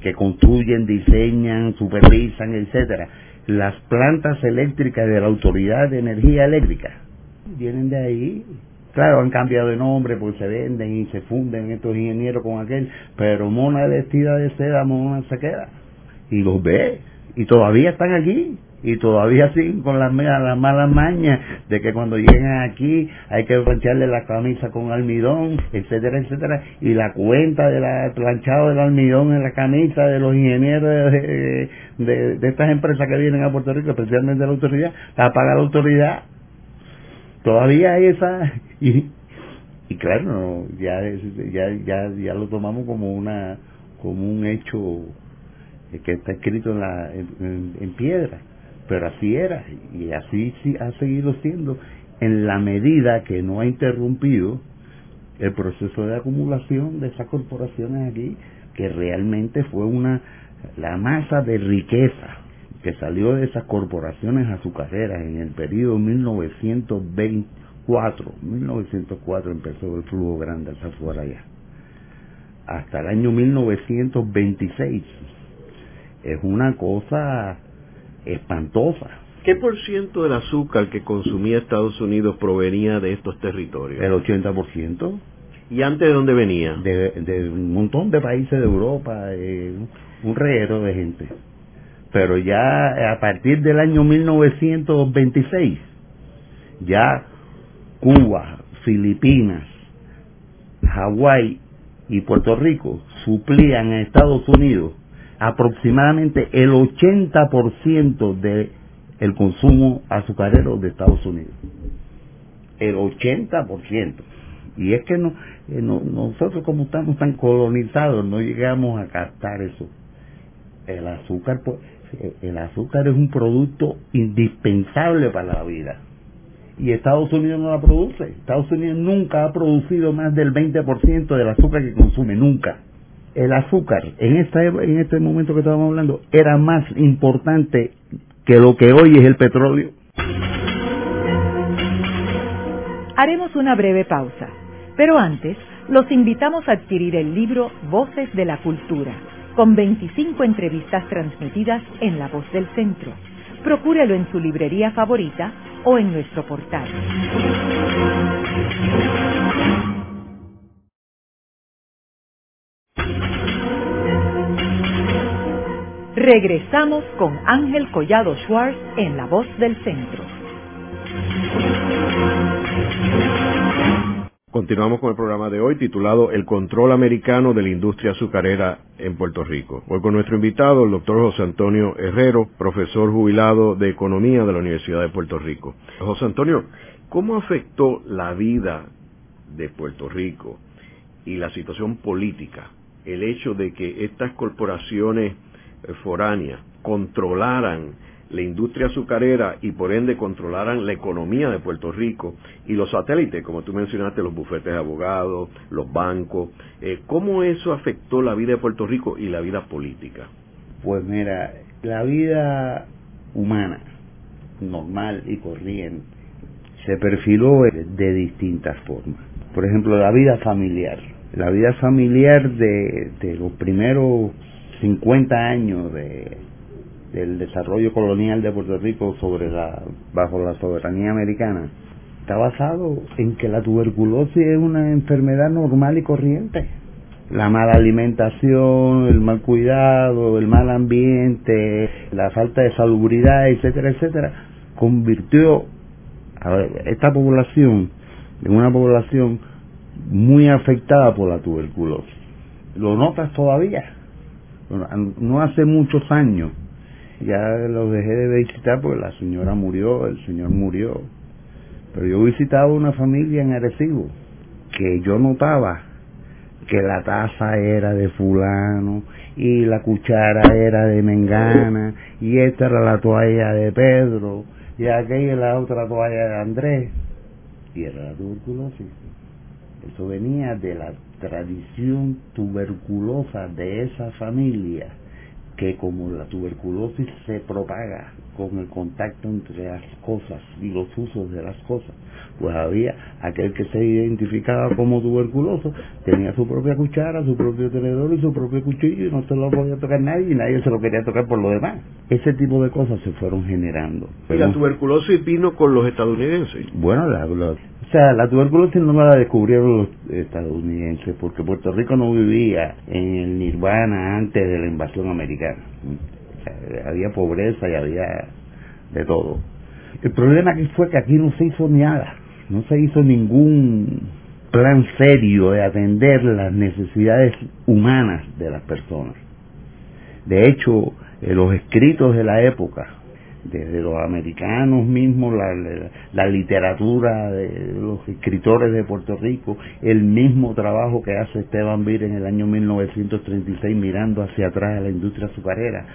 que construyen, diseñan, supervisan, etcétera, las plantas eléctricas de la Autoridad de Energía Eléctrica vienen de ahí. Claro, han cambiado de nombre porque se venden y se funden estos ingenieros con aquel, pero Mona vestida de seda, Mona se queda. Y los ve, y todavía están aquí y todavía siguen con las, las malas mañas de que cuando llegan aquí hay que plancharle la camisa con almidón, etcétera, etcétera, y la cuenta del planchado del almidón en la camisa de los ingenieros de, de, estas empresas que vienen a Puerto Rico, especialmente la autoridad, la paga la autoridad. Todavía hay esa y, claro, ya, ya ya ya lo tomamos como una como un hecho que está escrito en, la, en piedra pero así era y así ha seguido siendo en la medida que no ha interrumpido el proceso de acumulación de esas corporaciones aquí, que realmente fue una la masa de riqueza que salió de esas corporaciones azucareras en el periodo 1924, 1904 empezó el flujo grande hacia afuera allá, hasta el año 1926. Es una cosa espantosa. ¿Qué por ciento del azúcar que consumía Estados Unidos provenía de estos territorios? El 80%. ¿Y antes de dónde venía? De, un montón de países de Europa, eh, un reguero de gente. Pero ya a partir del año 1926, ya Cuba, Filipinas, Hawái y Puerto Rico suplían a Estados Unidos aproximadamente el 80% del el consumo azucarero de Estados Unidos. El 80%. Y es que no, eh, nosotros como estamos tan colonizados no llegamos a captar eso. El azúcar, pues, eh, el azúcar es un producto indispensable para la vida. Y Estados Unidos no la produce. Estados Unidos nunca ha producido más del 20% del azúcar que consume, nunca el azúcar en, este momento que estábamos hablando era más importante que lo que hoy es el petróleo. Haremos una breve pausa, pero antes los invitamos a adquirir el libro Voces de la Cultura, con 25 entrevistas transmitidas en La Voz del Centro. Procúrelo en su librería favorita o en nuestro portal. Regresamos con Ángel Collado Schwartz en La Voz del Centro. Continuamos con el programa de hoy titulado El control americano de la industria azucarera en Puerto Rico. Hoy con nuestro invitado, el doctor José Antonio Herrero, profesor jubilado de Economía de la Universidad de Puerto Rico. José Antonio, ¿cómo afectó la vida de Puerto Rico y la situación política el hecho de que estas corporaciones foránea controlaran la industria azucarera y por ende controlaran la economía de Puerto Rico y los satélites, como tú mencionaste, los bufetes de abogados, los bancos, eh, ¿cómo eso afectó la vida de Puerto Rico y la vida política? Pues mira, la vida humana, normal y corriente, se perfiló de distintas formas. Por ejemplo, la vida familiar. La vida familiar de, de los primeros 50 años de, del desarrollo colonial de Puerto Rico sobre la, bajo la soberanía americana está basado en que la tuberculosis es una enfermedad normal y corriente. La mala alimentación, el mal cuidado, el mal ambiente, la falta de salubridad, etcétera, etcétera, convirtió a esta población en una población muy afectada por la tuberculosis. Lo notas todavía no hace muchos años, ya lo dejé de visitar porque la señora murió, el señor murió, pero yo visitaba una familia en Arecibo que yo notaba que la taza era de fulano y la cuchara era de Mengana y esta era la toalla de Pedro y aquella la otra toalla de Andrés. Y era la tuberculosis. Eso venía de la tradición tuberculosa de esa familia que como la tuberculosis se propaga con el contacto entre las cosas y los usos de las cosas, pues había aquel que se identificaba como tuberculoso, tenía su propia cuchara, su propio tenedor y su propio cuchillo y no se lo podía tocar nadie y nadie se lo quería tocar por lo demás. Ese tipo de cosas se fueron generando. ¿Y la tuberculosis vino con los estadounidenses? Bueno, la, o sea, la tuberculosis no la descubrieron los estadounidenses porque Puerto Rico no vivía en el nirvana antes de la invasión americana. había pobreza y había de todo. El problema aquí fue que aquí no se hizo nada no se hizo ningún plan serio de atender las necesidades humanas de las personas. De hecho, en los escritos de la época, desde los americanos mismos, la, literatura de los escritores de Puerto Rico, el mismo trabajo que hace Esteban Vir en el año 1936 mirando hacia atrás a la industria azucarera,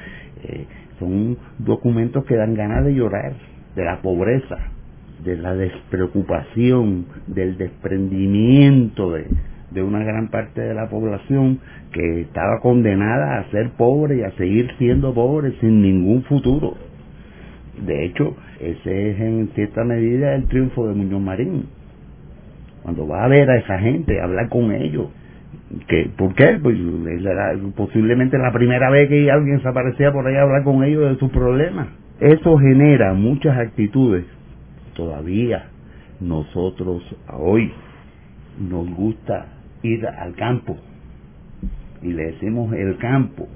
eh, son documentos que dan ganas de llorar, de la pobreza, de la despreocupación, del desprendimiento de, de una gran parte de la población que estaba condenada a ser pobre y a seguir siendo pobre sin ningún futuro. De hecho, ese es en cierta medida el triunfo de Muñoz Marín. Cuando va a ver a esa gente, hablar con ellos, ¿por qué? Pues era posiblemente la primera vez que alguien se aparecía por ahí a hablar con ellos de sus problemas. Eso genera muchas actitudes todavía nosotros hoy nos gusta ir al campo y le decimos el campo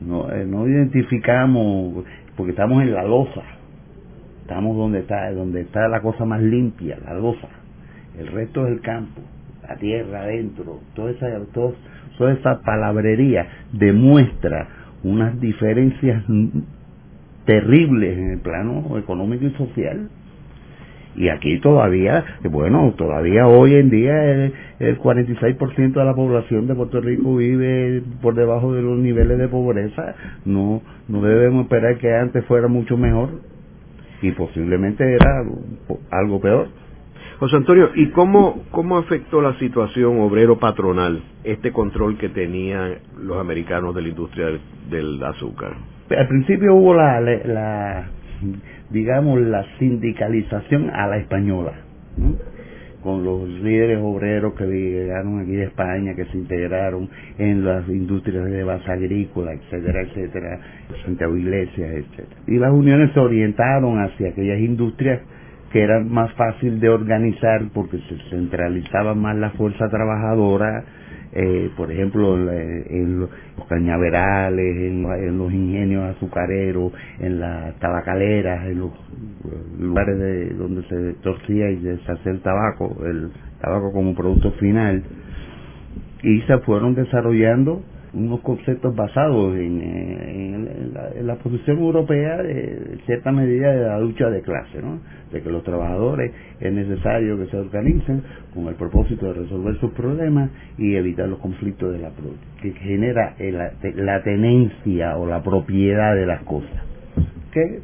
no, eh, no identificamos porque estamos en la loza estamos donde está donde está la cosa más limpia la loza el resto es el campo la tierra adentro toda esa toda esa palabrería demuestra unas diferencias terribles en el plano económico y social y aquí todavía, bueno, todavía hoy en día el, el 46% de la población de Puerto Rico vive por debajo de los niveles de pobreza. No, no debemos esperar que antes fuera mucho mejor y posiblemente era algo peor. José Antonio, ¿y cómo, cómo afectó la situación obrero-patronal este control que tenían los americanos de la industria del, azúcar? Al principio hubo la, la digamos, la sindicalización a la española, con los líderes obreros que llegaron aquí de España, que se integraron en las industrias de base agrícola, etcétera, etcétera, Santiago Iglesias, etcétera. Y las uniones se orientaron hacia aquellas industrias que eran más fácil de organizar porque se centralizaba más la fuerza trabajadora, eh, por ejemplo, en, los cañaverales, en, los ingenios azucareros, en las tabacaleras, en los lugares de, donde se torcía y se hacía el tabaco, el tabaco como producto final, y se fueron desarrollando unos conceptos basados en, la, posición europea de cierta medida de la lucha de clase, ¿no? de que los trabajadores es necesario que se organicen con el propósito de resolver sus problemas y evitar los conflictos de la que genera la tenencia o la propiedad de las cosas que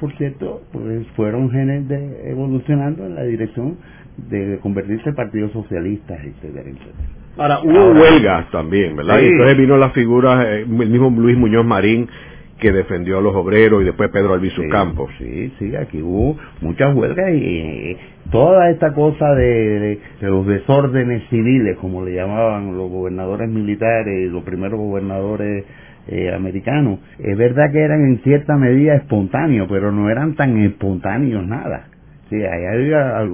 por cierto pues fueron genes de, evolucionando en la dirección de convertirse en partidos socialistas etcétera etcétera Ahora, hubo huelgas también, ¿verdad? Y entonces vino la figura, eh, el mismo Luis Muñoz Marín, que defendió a los obreros, y después Pedro Albizu Campos. Sí, sí, aquí hubo muchas huelgas y toda esta cosa de, los desórdenes civiles, como le llamaban los gobernadores militares los primeros gobernadores eh, americanos, es verdad que eran en cierta medida espontáneos, pero no eran tan espontáneos nada. Sí, ahí había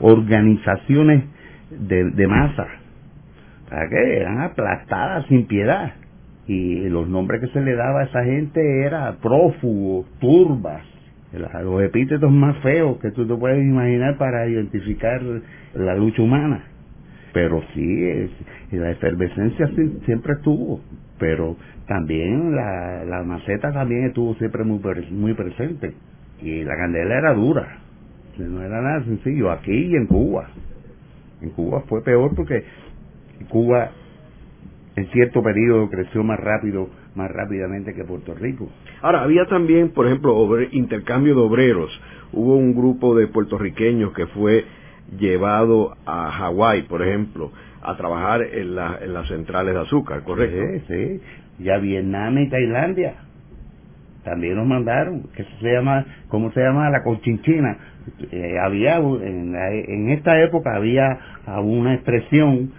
organizaciones de, de masa ¿Para qué? Eran aplastadas sin piedad. Y los nombres que se le daba a esa gente era prófugos, turbas, los epítetos más feos que tú te puedes imaginar para identificar la lucha humana. Pero sí, la efervescencia siempre estuvo, pero también la, la maceta también estuvo siempre muy, muy presente. Y la candela era dura, no era nada sencillo, aquí y en Cuba. En Cuba fue peor porque Cuba en cierto periodo creció más rápido, más rápidamente que Puerto Rico. Ahora, había también, por ejemplo, intercambio de obreros. Hubo un grupo de puertorriqueños que fue llevado a Hawái, por ejemplo, a trabajar en, en las centrales de azúcar, ¿correcto? Sí, sí. Y a Vietnam y Tailandia también nos mandaron, que se llama, ¿cómo se llama? La conchinchina. Eh, había, en, en esta época había una expresión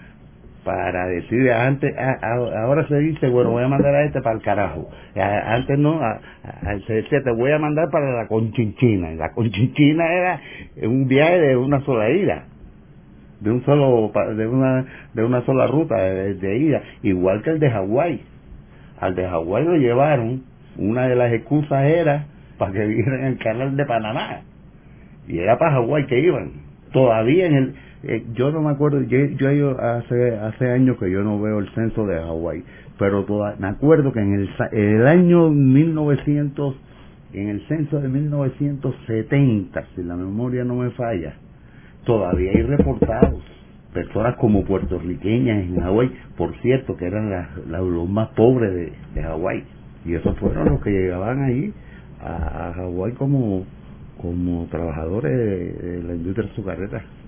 para decir antes ahora se dice bueno voy a mandar a este para el carajo antes no se decía te voy a mandar para la conchinchina. La conchinchina era un viaje de una sola ida de un solo de una de una sola ruta de, ida igual que el de Hawái. Al de Hawái lo llevaron una de las excusas era para que vieran el canal de Panamá. Y era para Hawái que iban. Todavía en el eh, yo no me acuerdo, yo, yo hace, hace años que yo no veo el censo de Hawái, pero me acuerdo que en el, el año 1900, en el censo de 1970, si la memoria no me falla, todavía hay reportados personas como puertorriqueñas en Hawái, por cierto, que eran los más pobres de, de Hawái, y esos fueron los que llegaban ahí a, Hawái como como trabajadores de, la industria azucarera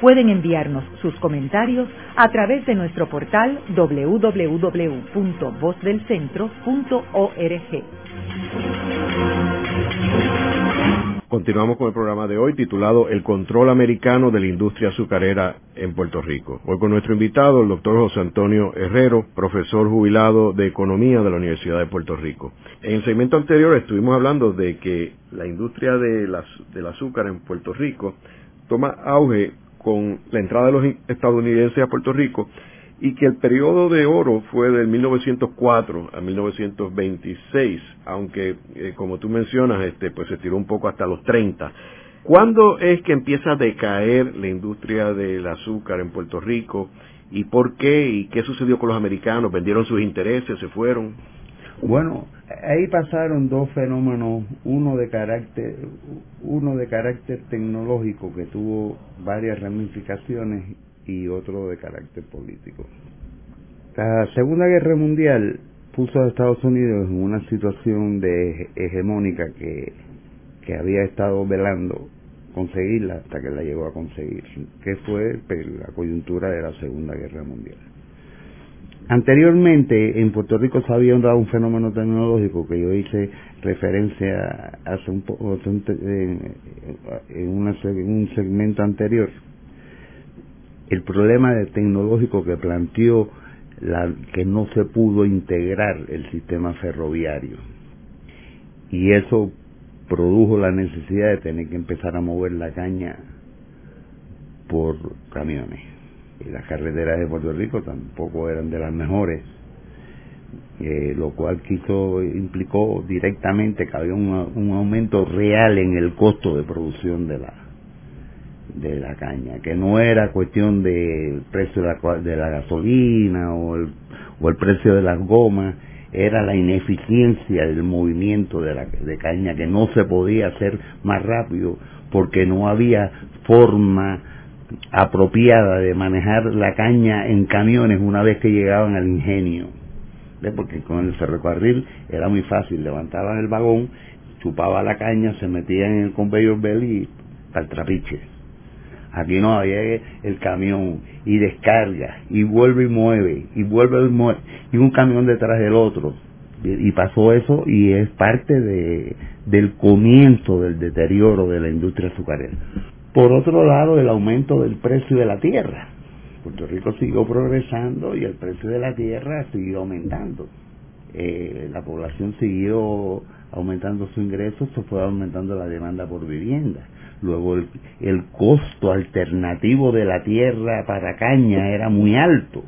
Pueden enviarnos sus comentarios a través de nuestro portal www.vozdelcentro.org. Continuamos con el programa de hoy titulado El control americano de la industria azucarera en Puerto Rico. Hoy con nuestro invitado, el doctor José Antonio Herrero, profesor jubilado de Economía de la Universidad de Puerto Rico. En el segmento anterior estuvimos hablando de que la industria de del azúcar en Puerto Rico toma auge con la entrada de los estadounidenses a Puerto Rico y que el periodo de oro fue del 1904 a 1926, aunque eh, como tú mencionas, este, pues se tiró un poco hasta los 30. ¿Cuándo es que empieza a decaer la industria del azúcar en Puerto Rico y por qué y qué sucedió con los americanos? ¿Vendieron sus intereses? ¿Se fueron? Bueno, ahí pasaron dos fenómenos, uno de carácter, uno de carácter tecnológico que tuvo varias ramificaciones y otro de carácter político. La Segunda Guerra Mundial puso a Estados Unidos en una situación de hegemónica que, que había estado velando conseguirla hasta que la llegó a conseguir, que fue la coyuntura de la Segunda Guerra Mundial. Anteriormente en Puerto Rico se había dado un fenómeno tecnológico que yo hice referencia hace un poco en, un segmento anterior. El problema tecnológico que planteó la, que no se pudo integrar el sistema ferroviario y eso produjo la necesidad de tener que empezar a mover la caña por camiones y las carreteras de Puerto Rico tampoco eran de las mejores, eh, lo cual quiso, implicó directamente que había un, aumento real en el costo de producción de la de la caña, que no era cuestión del precio de la, de la gasolina o el, o el precio de las gomas, era la ineficiencia del movimiento de, la, de caña, que no se podía hacer más rápido porque no había forma apropiada de manejar la caña en camiones una vez que llegaban al ingenio. Porque con el ferrocarril era muy fácil, levantaban el vagón, chupaba la caña, se metían en el conveyor belt y el trapiche. Aquí no, había el camión y descarga y vuelve y mueve y vuelve y mueve y un camión detrás del otro. Y, pasó eso y es parte de, del comienzo del deterioro de la industria azucarera. Por otro lado, el aumento del precio de la tierra. Puerto Rico siguió progresando y el precio de la tierra siguió aumentando. Eh, la población siguió aumentando su ingreso, se fue aumentando la demanda por vivienda. Luego el, el costo alternativo de la tierra para caña era muy alto,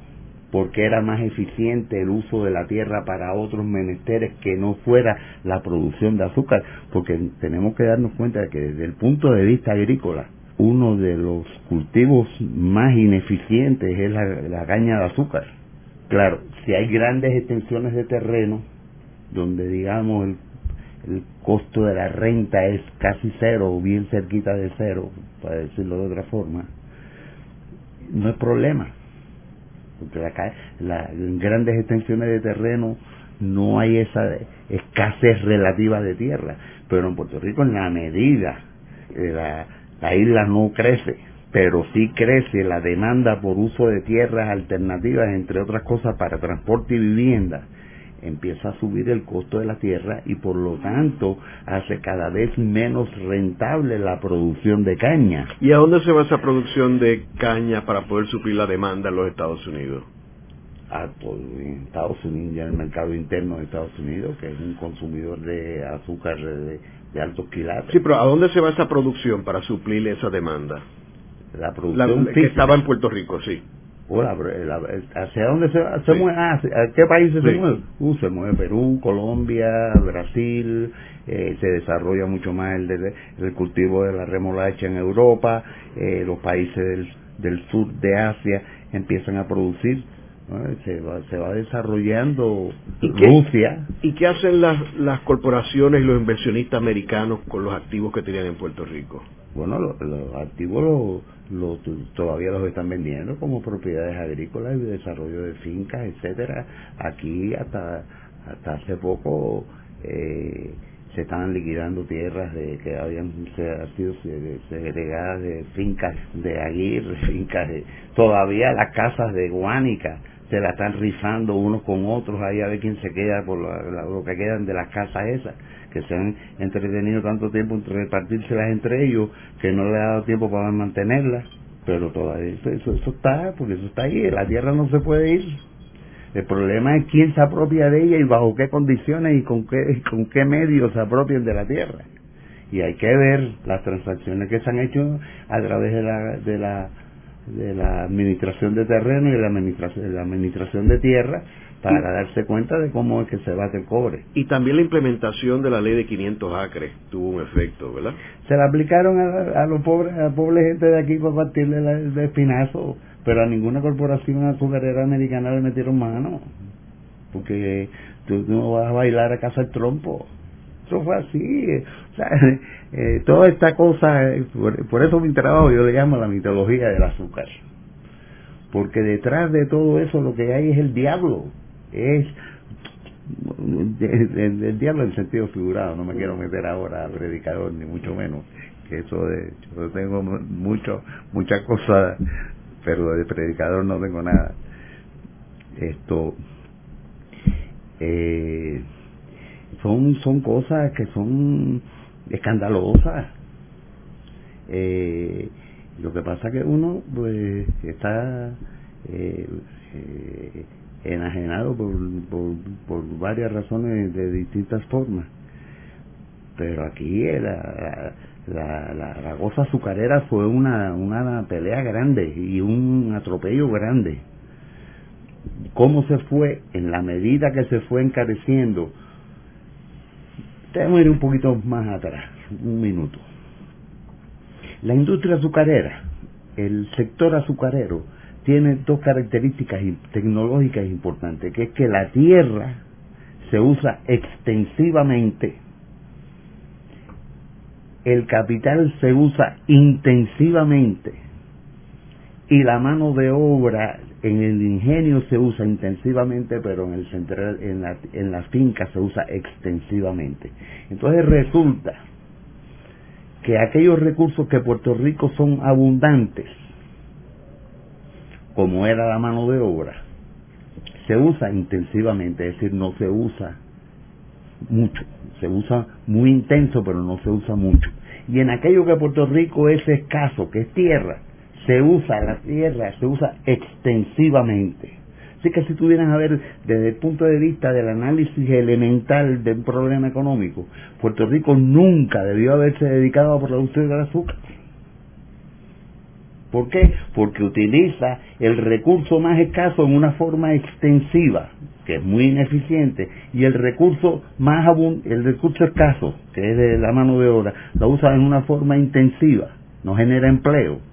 porque era más eficiente el uso de la tierra para otros menesteres que no fuera la producción de azúcar, porque tenemos que darnos cuenta de que desde el punto de vista agrícola, uno de los cultivos más ineficientes es la, caña de azúcar, Claro, si hay grandes extensiones de terreno, donde digamos el, el costo de la renta es casi cero o bien cerquita de cero, para decirlo de otra forma, no es problema. Porque la, la, en grandes extensiones de terreno no hay esa escasez relativa de tierra. Pero en Puerto Rico, en la medida que la, la isla no crece, pero sí crece la demanda por uso de tierras alternativas, entre otras cosas, para transporte y vivienda, empieza a subir el costo de la tierra y por lo tanto hace cada vez menos rentable la producción de caña. ¿Y a dónde se va esa producción de caña para poder suplir la demanda en los Estados Unidos? Ah, pues, en Estados Unidos, ya en el mercado interno de Estados Unidos, que es un consumidor de azúcar de, de altos quilates. Sí, pero ¿a dónde se va esa producción para suplir esa demanda? La producción la, que estaba en Puerto Rico, sí. Hola, ¿hacia dónde se, se sí. mueve? Ah, ¿A qué países sí. se mueve? Uh, se mueve Perú, Colombia, Brasil, eh, se desarrolla mucho más el, de, el cultivo de la remolacha en Europa, eh, los países del, del sur de Asia empiezan a producir se va, se va desarrollando ¿Y Rusia. ¿Y qué hacen las, las corporaciones y los inversionistas americanos con los activos que tenían en Puerto Rico? Bueno, los, los activos lo, lo, todavía los están vendiendo como propiedades agrícolas y de desarrollo de fincas, etcétera. Aquí hasta hasta hace poco eh, se estaban liquidando tierras de que habían sido segregadas de fincas de Aguirre, fincas de todavía las casas de Guánica se la están rifando unos con otros ahí a ver quién se queda por la, lo que quedan de las casas esas que se han entretenido tanto tiempo en repartírselas entre ellos que no le ha dado tiempo para mantenerlas pero todavía eso, eso, está porque eso está ahí la tierra no se puede ir. El problema es quién se apropia de ella y bajo qué condiciones y con qué con qué medios se apropian de la tierra. Y hay que ver las transacciones que se han hecho a través de la de la de la administración de terreno y de la administración, de la administración de tierra para darse cuenta de cómo es que se bate el cobre. Y también la implementación de la ley de 500 acres tuvo un efecto, ¿verdad? Se la aplicaron a, a los pobres, a la pobre gente de aquí para partirle la, de espinazo, pero a ninguna corporación azucarera americana le metieron mano, porque tú no vas a bailar a casa el trompo. Eso fue así. Eh, toda esta cosa, por, por, eso mi trabajo yo le llamo la mitología del azúcar. Porque detrás de todo eso lo que hay es el diablo. Es el, el diablo en sentido figurado. No me quiero meter ahora a predicador, ni mucho menos. Que eso de. Yo tengo mucho, muchas cosas, pero de predicador no tengo nada. Esto. Eh, son son cosas que son escandalosas. Eh, lo que pasa que uno pues está eh, eh, enajenado por, por, varias razones de distintas formas. Pero aquí la, la, la, la goza azucarera fue una, una pelea grande y un atropello grande. Cómo se fue en la medida que se fue encareciendo Debemos ir un poquito más atrás, un minuto. La industria azucarera, el sector azucarero, tiene dos características tecnológicas importantes, que es que la tierra se usa extensivamente, el capital se usa intensivamente y la mano de obra en el ingenio se usa intensivamente, pero en el central, en la, en la finca se usa extensivamente. Entonces resulta que aquellos recursos que Puerto Rico son abundantes, como era la mano de obra, se usa intensivamente, es decir, no se usa mucho, se usa muy intenso, pero no se usa mucho. Y en aquello que Puerto Rico es escaso, que es tierra, se usa la tierra, se usa extensivamente. Así que si tuvieran a ver desde el punto de vista del análisis elemental de un problema económico, Puerto Rico nunca debió haberse dedicado a producir el azúcar. ¿Por qué? Porque utiliza el recurso más escaso en una forma extensiva, que es muy ineficiente, y el recurso más el recurso escaso, que es de la mano de obra, lo usa en una forma intensiva, no genera empleo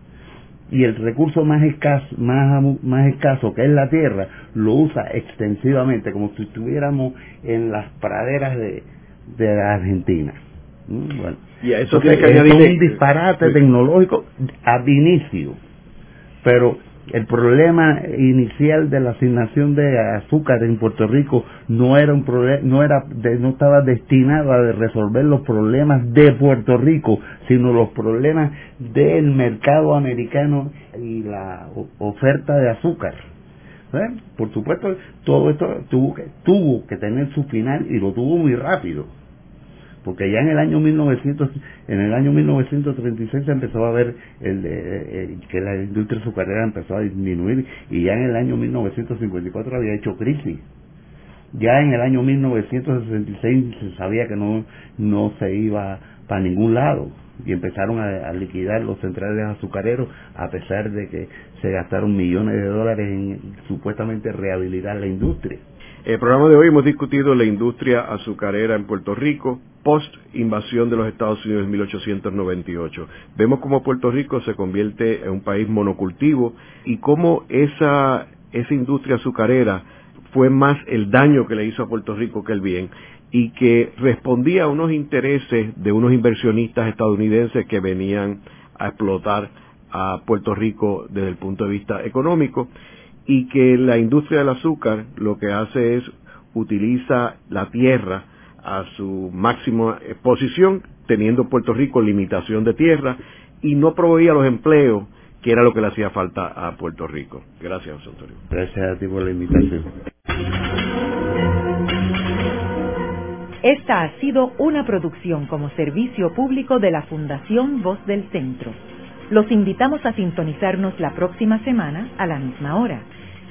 y el recurso más escaso, más, más escaso que es la tierra, lo usa extensivamente, como si estuviéramos en las praderas de, de Argentina. Mm, bueno, y a eso tiene que añadir un disparate tecnológico al inicio, pero el problema inicial de la asignación de azúcar en Puerto Rico no era un no era, no estaba destinado a resolver los problemas de Puerto Rico, sino los problemas del mercado americano y la oferta de azúcar. ¿Eh? Por supuesto, todo esto tuvo que, tuvo que tener su final y lo tuvo muy rápido porque ya en el año 1900, en el año 1936 se empezó a ver el, que la industria azucarera empezó a disminuir y ya en el año 1954 había hecho crisis. Ya en el año 1966 se sabía que no, no se iba para ningún lado y empezaron a, liquidar los centrales azucareros a pesar de que se gastaron millones de dólares en supuestamente rehabilitar la industria. El programa de hoy hemos discutido la industria azucarera en Puerto Rico post invasión de los Estados Unidos en 1898. Vemos cómo Puerto Rico se convierte en un país monocultivo y cómo esa, esa industria azucarera fue más el daño que le hizo a Puerto Rico que el bien y que respondía a unos intereses de unos inversionistas estadounidenses que venían a explotar a Puerto Rico desde el punto de vista económico y que la industria del azúcar lo que hace es utiliza la tierra a su máxima exposición, teniendo Puerto Rico limitación de tierra y no proveía los empleos que era lo que le hacía falta a Puerto Rico. Gracias, José Antonio. Gracias a ti por la invitación. Esta ha sido una producción como servicio público de la Fundación Voz del Centro. Los invitamos a sintonizarnos la próxima semana a la misma hora.